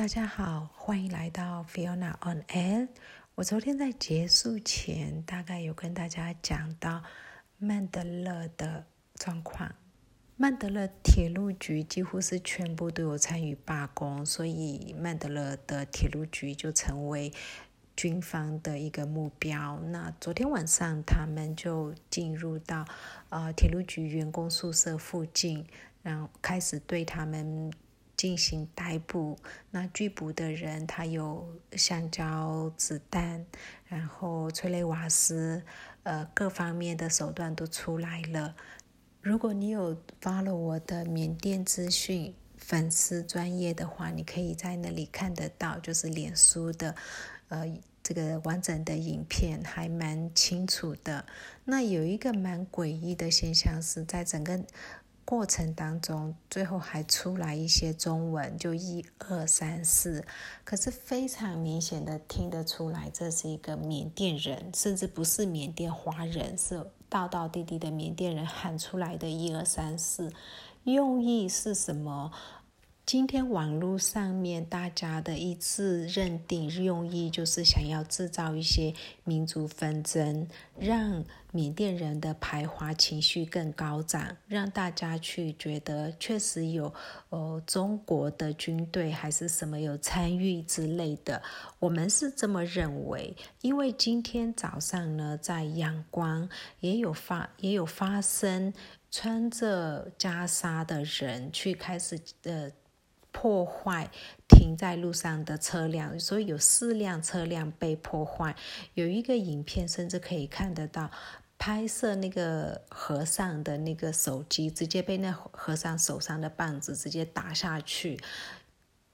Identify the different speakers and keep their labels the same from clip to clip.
Speaker 1: 大家好，欢迎来到 Fiona on Air。我昨天在结束前，大概有跟大家讲到曼德勒的状况。曼德勒铁路局几乎是全部都有参与罢工，所以曼德勒的铁路局就成为军方的一个目标。那昨天晚上，他们就进入到呃铁路局员工宿舍附近，然后开始对他们。进行逮捕，那拒捕的人他有橡胶子弹，然后催泪瓦斯，呃，各方面的手段都出来了。如果你有发了我的缅甸资讯粉丝专业的话，你可以在那里看得到，就是脸书的，呃，这个完整的影片还蛮清楚的。那有一个蛮诡异的现象是在整个。过程当中，最后还出来一些中文，就一二三四，可是非常明显的听得出来，这是一个缅甸人，甚至不是缅甸华人，是道道地地的缅甸人喊出来的一二三四，用意是什么？今天网络上面大家的一致认定用意，就是想要制造一些民族纷争，让缅甸人的排华情绪更高涨，让大家去觉得确实有呃中国的军队还是什么有参与之类的。我们是这么认为，因为今天早上呢，在阳光也有发也有发生穿着袈裟的人去开始呃。破坏停在路上的车辆，所以有四辆车辆被破坏。有一个影片，甚至可以看得到拍摄那个和尚的那个手机，直接被那和尚手上的棒子直接打下去。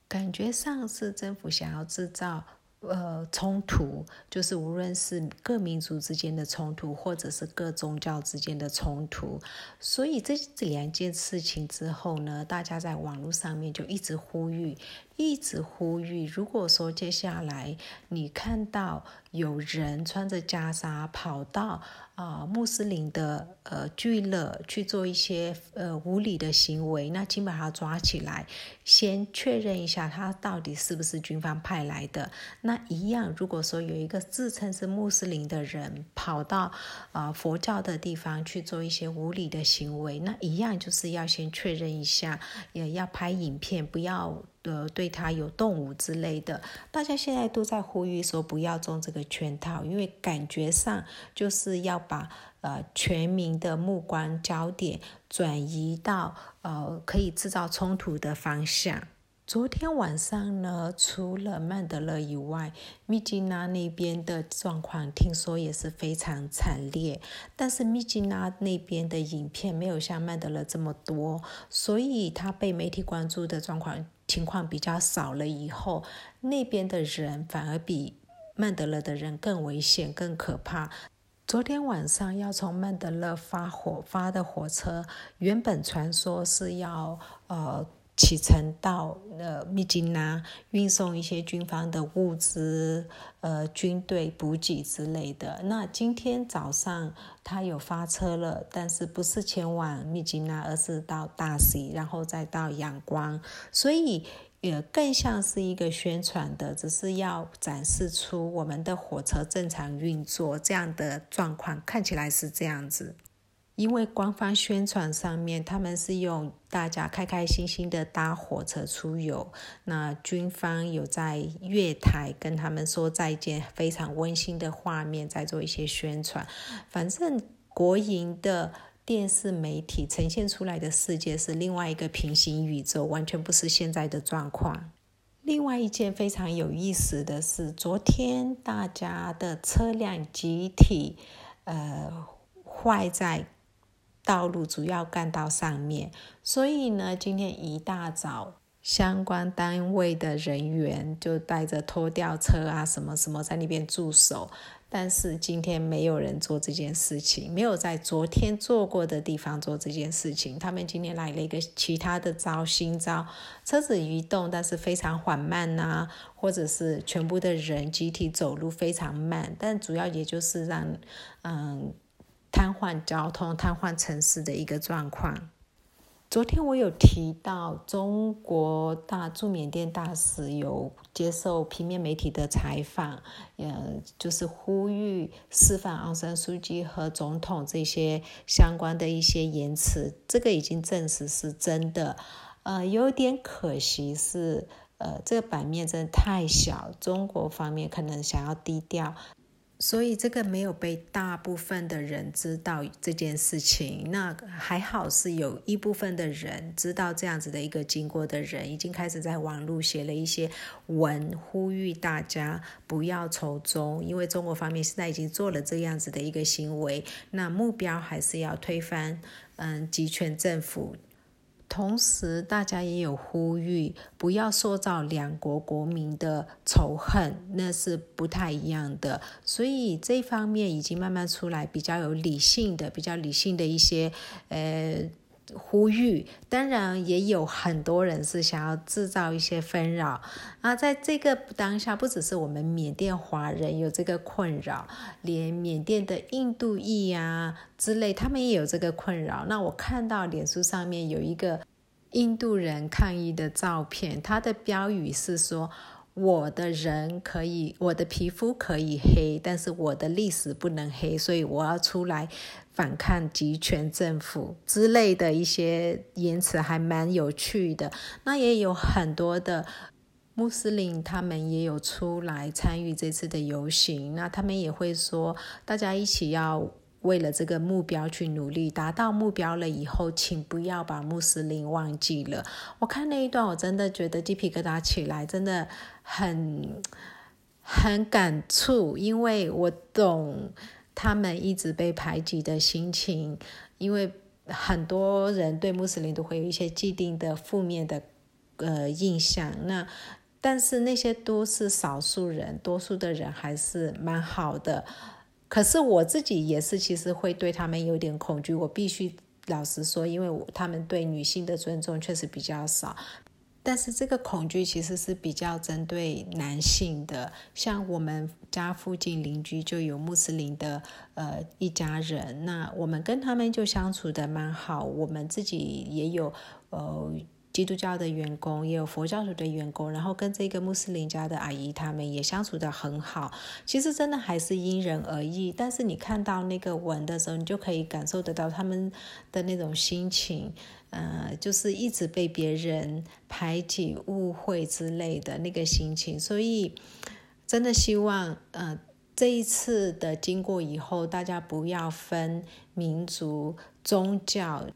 Speaker 1: 感觉上是政府想要制造。呃，冲突就是无论是各民族之间的冲突，或者是各宗教之间的冲突。所以这两件事情之后呢，大家在网络上面就一直呼吁，一直呼吁。如果说接下来你看到有人穿着袈裟跑到啊穆斯林的呃聚乐去做一些呃无理的行为，那请把他抓起来，先确认一下他到底是不是军方派来的。那一样，如果说有一个自称是穆斯林的人跑到啊佛教的地方去做一些无理的行为，那一样就是要先确认一下，也要拍影片，不要呃对他有动武之类的。大家现在都在呼吁说不要中这个圈套，因为感觉上就是要把呃全民的目光焦点转移到呃可以制造冲突的方向。昨天晚上呢，除了曼德勒以外，密吉拉那边的状况听说也是非常惨烈。但是密吉拉那边的影片没有像曼德勒这么多，所以他被媒体关注的状况情况比较少了。以后那边的人反而比曼德勒的人更危险、更可怕。昨天晚上要从曼德勒发火发的火车，原本传说是要呃。启程到呃密吉拉运送一些军方的物资，呃军队补给之类的。那今天早上他有发车了，但是不是前往密吉拉，而是到大西，然后再到阳光，所以也更像是一个宣传的，只是要展示出我们的火车正常运作这样的状况，看起来是这样子。因为官方宣传上面，他们是用大家开开心心的搭火车出游，那军方有在月台跟他们说再见，非常温馨的画面，在做一些宣传。反正国营的电视媒体呈现出来的世界是另外一个平行宇宙，完全不是现在的状况。另外一件非常有意思的是，昨天大家的车辆集体呃坏在。道路主要干道上面，所以呢，今天一大早，相关单位的人员就带着拖吊车啊，什么什么在那边驻守。但是今天没有人做这件事情，没有在昨天做过的地方做这件事情。他们今天来了一个其他的招新招，车子移动，但是非常缓慢呐，或者是全部的人集体走路非常慢，但主要也就是让，嗯。瘫痪交通、瘫痪城市的一个状况。昨天我有提到，中国大驻缅甸大使有接受平面媒体的采访，呃，就是呼吁释放昂山书记和总统这些相关的一些言辞，这个已经证实是真的。呃，有点可惜是，呃，这个版面真的太小，中国方面可能想要低调。所以这个没有被大部分的人知道这件事情，那还好是有一部分的人知道这样子的一个经过的人，已经开始在网络写了一些文，呼吁大家不要从中，因为中国方面现在已经做了这样子的一个行为，那目标还是要推翻，嗯，集权政府。同时，大家也有呼吁，不要塑造两国国民的仇恨，那是不太一样的。所以这方面已经慢慢出来，比较有理性的、比较理性的一些，呃。呼吁，当然也有很多人是想要制造一些纷扰啊。在这个当下，不只是我们缅甸华人有这个困扰，连缅甸的印度裔啊之类，他们也有这个困扰。那我看到脸书上面有一个印度人抗议的照片，他的标语是说。我的人可以，我的皮肤可以黑，但是我的历史不能黑，所以我要出来反抗集权政府之类的一些言辞，还蛮有趣的。那也有很多的穆斯林，他们也有出来参与这次的游行，那他们也会说，大家一起要。为了这个目标去努力，达到目标了以后，请不要把穆斯林忘记了。我看那一段，我真的觉得鸡皮疙瘩起来，真的很很感触，因为我懂他们一直被排挤的心情，因为很多人对穆斯林都会有一些既定的负面的呃印象。那但是那些都是少数人，多数的人还是蛮好的。可是我自己也是，其实会对他们有点恐惧。我必须老实说，因为他们对女性的尊重确实比较少。但是这个恐惧其实是比较针对男性的。像我们家附近邻居就有穆斯林的呃一家人，那我们跟他们就相处的蛮好。我们自己也有呃。基督教的员工也有佛教徒的员工，然后跟这个穆斯林家的阿姨他们也相处的很好。其实真的还是因人而异，但是你看到那个文的时候，你就可以感受得到他们的那种心情，呃，就是一直被别人排挤、误会之类的那个心情。所以真的希望，呃，这一次的经过以后，大家不要分民族、宗教。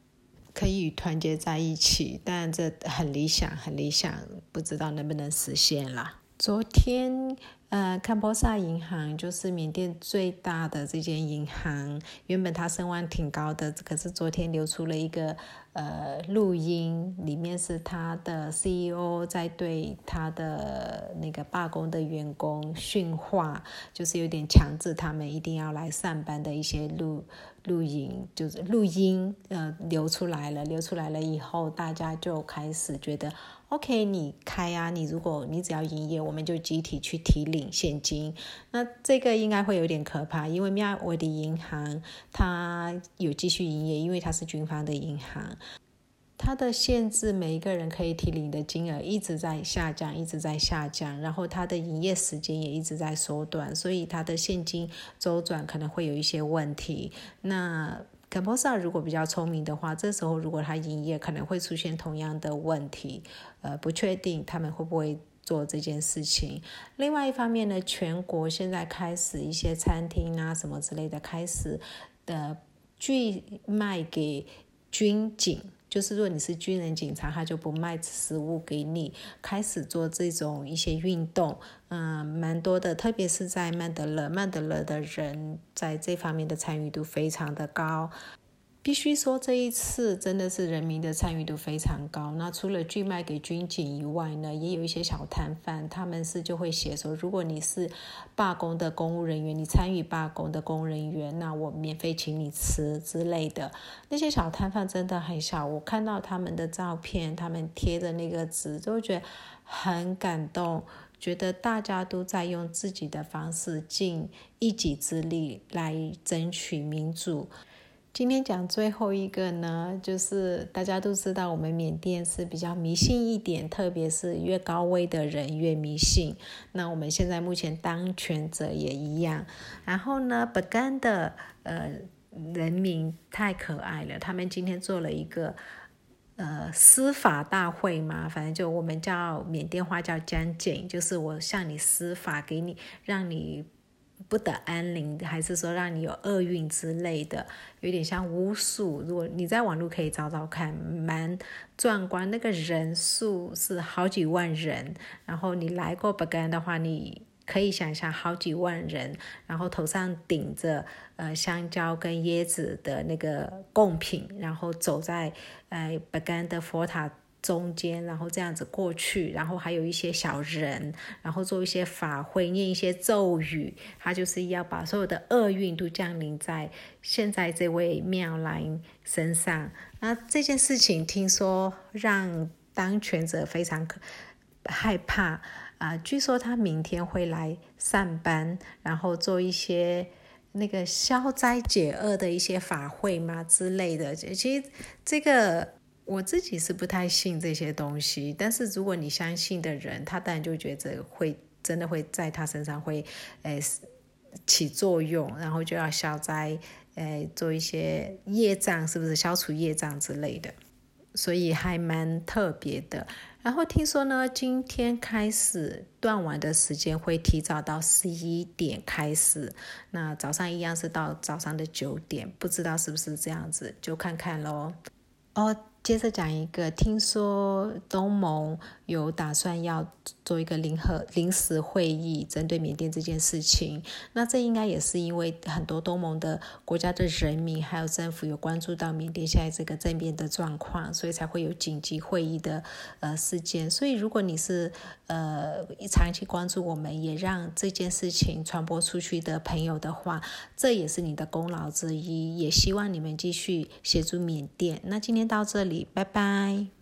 Speaker 1: 可以团结在一起，但这很理想，很理想，不知道能不能实现啦。昨天，呃，坎波萨银行就是缅甸最大的这间银行，原本它声望挺高的，可是昨天流出了一个呃录音，里面是他的 CEO 在对他的那个罢工的员工训话，就是有点强制他们一定要来上班的一些录。录音就是录音，呃，流出来了，流出来了以后，大家就开始觉得，OK，你开啊，你如果你只要营业，我们就集体去提领现金。那这个应该会有点可怕，因为亚维的银行它有继续营业，因为它是军方的银行。它的限制，每一个人可以提领的金额一直在下降，一直在下降，然后它的营业时间也一直在缩短，所以它的现金周转可能会有一些问题。那 c a m p o s a 如果比较聪明的话，这时候如果它营业可能会出现同样的问题，呃，不确定他们会不会做这件事情。另外一方面呢，全国现在开始一些餐厅啊什么之类的开始的拒卖给军警。就是如果你是军人、警察，他就不卖食物给你。开始做这种一些运动，嗯，蛮多的，特别是在曼德勒，曼德勒的人在这方面的参与度非常的高。必须说，这一次真的是人民的参与度非常高。那除了拒卖给军警以外呢，也有一些小摊贩，他们是就会写说，如果你是罢工的公务人员，你参与罢工的公务人员，那我免费请你吃之类的。那些小摊贩真的很小，我看到他们的照片，他们贴的那个纸，就觉得很感动，觉得大家都在用自己的方式尽一己之力来争取民主。今天讲最后一个呢，就是大家都知道，我们缅甸是比较迷信一点，特别是越高位的人越迷信。那我们现在目前当权者也一样。然后呢，本干的呃人民太可爱了，他们今天做了一个呃司法大会嘛，反正就我们叫缅甸话叫将警，就是我向你司法，给你让你。不得安宁，还是说让你有厄运之类的，有点像巫术。如果你在网络可以找找看，蛮壮观。那个人数是好几万人，然后你来过巴干的话，你可以想象好几万人，然后头上顶着呃香蕉跟椰子的那个贡品，然后走在呃巴干的佛塔。中间，然后这样子过去，然后还有一些小人，然后做一些法会，念一些咒语，他就是要把所有的厄运都降临在现在这位妙兰身上。那这件事情听说让当权者非常害怕啊！据说他明天会来上班，然后做一些那个消灾解厄的一些法会嘛之类的。其实这个。我自己是不太信这些东西，但是如果你相信的人，他当然就觉得会真的会在他身上会，诶起作用，然后就要消灾，诶做一些业障，是不是消除业障之类的？所以还蛮特别的。然后听说呢，今天开始断完的时间会提早到十一点开始，那早上一样是到早上的九点，不知道是不是这样子，就看看喽。哦。接着讲一个，听说东盟有打算要做一个临和临时会议，针对缅甸这件事情。那这应该也是因为很多东盟的国家的人民还有政府有关注到缅甸现在这个政变的状况，所以才会有紧急会议的呃事件。所以如果你是呃长期关注我们，也让这件事情传播出去的朋友的话，这也是你的功劳之一。也希望你们继续协助缅甸。那今天到这里。拜拜。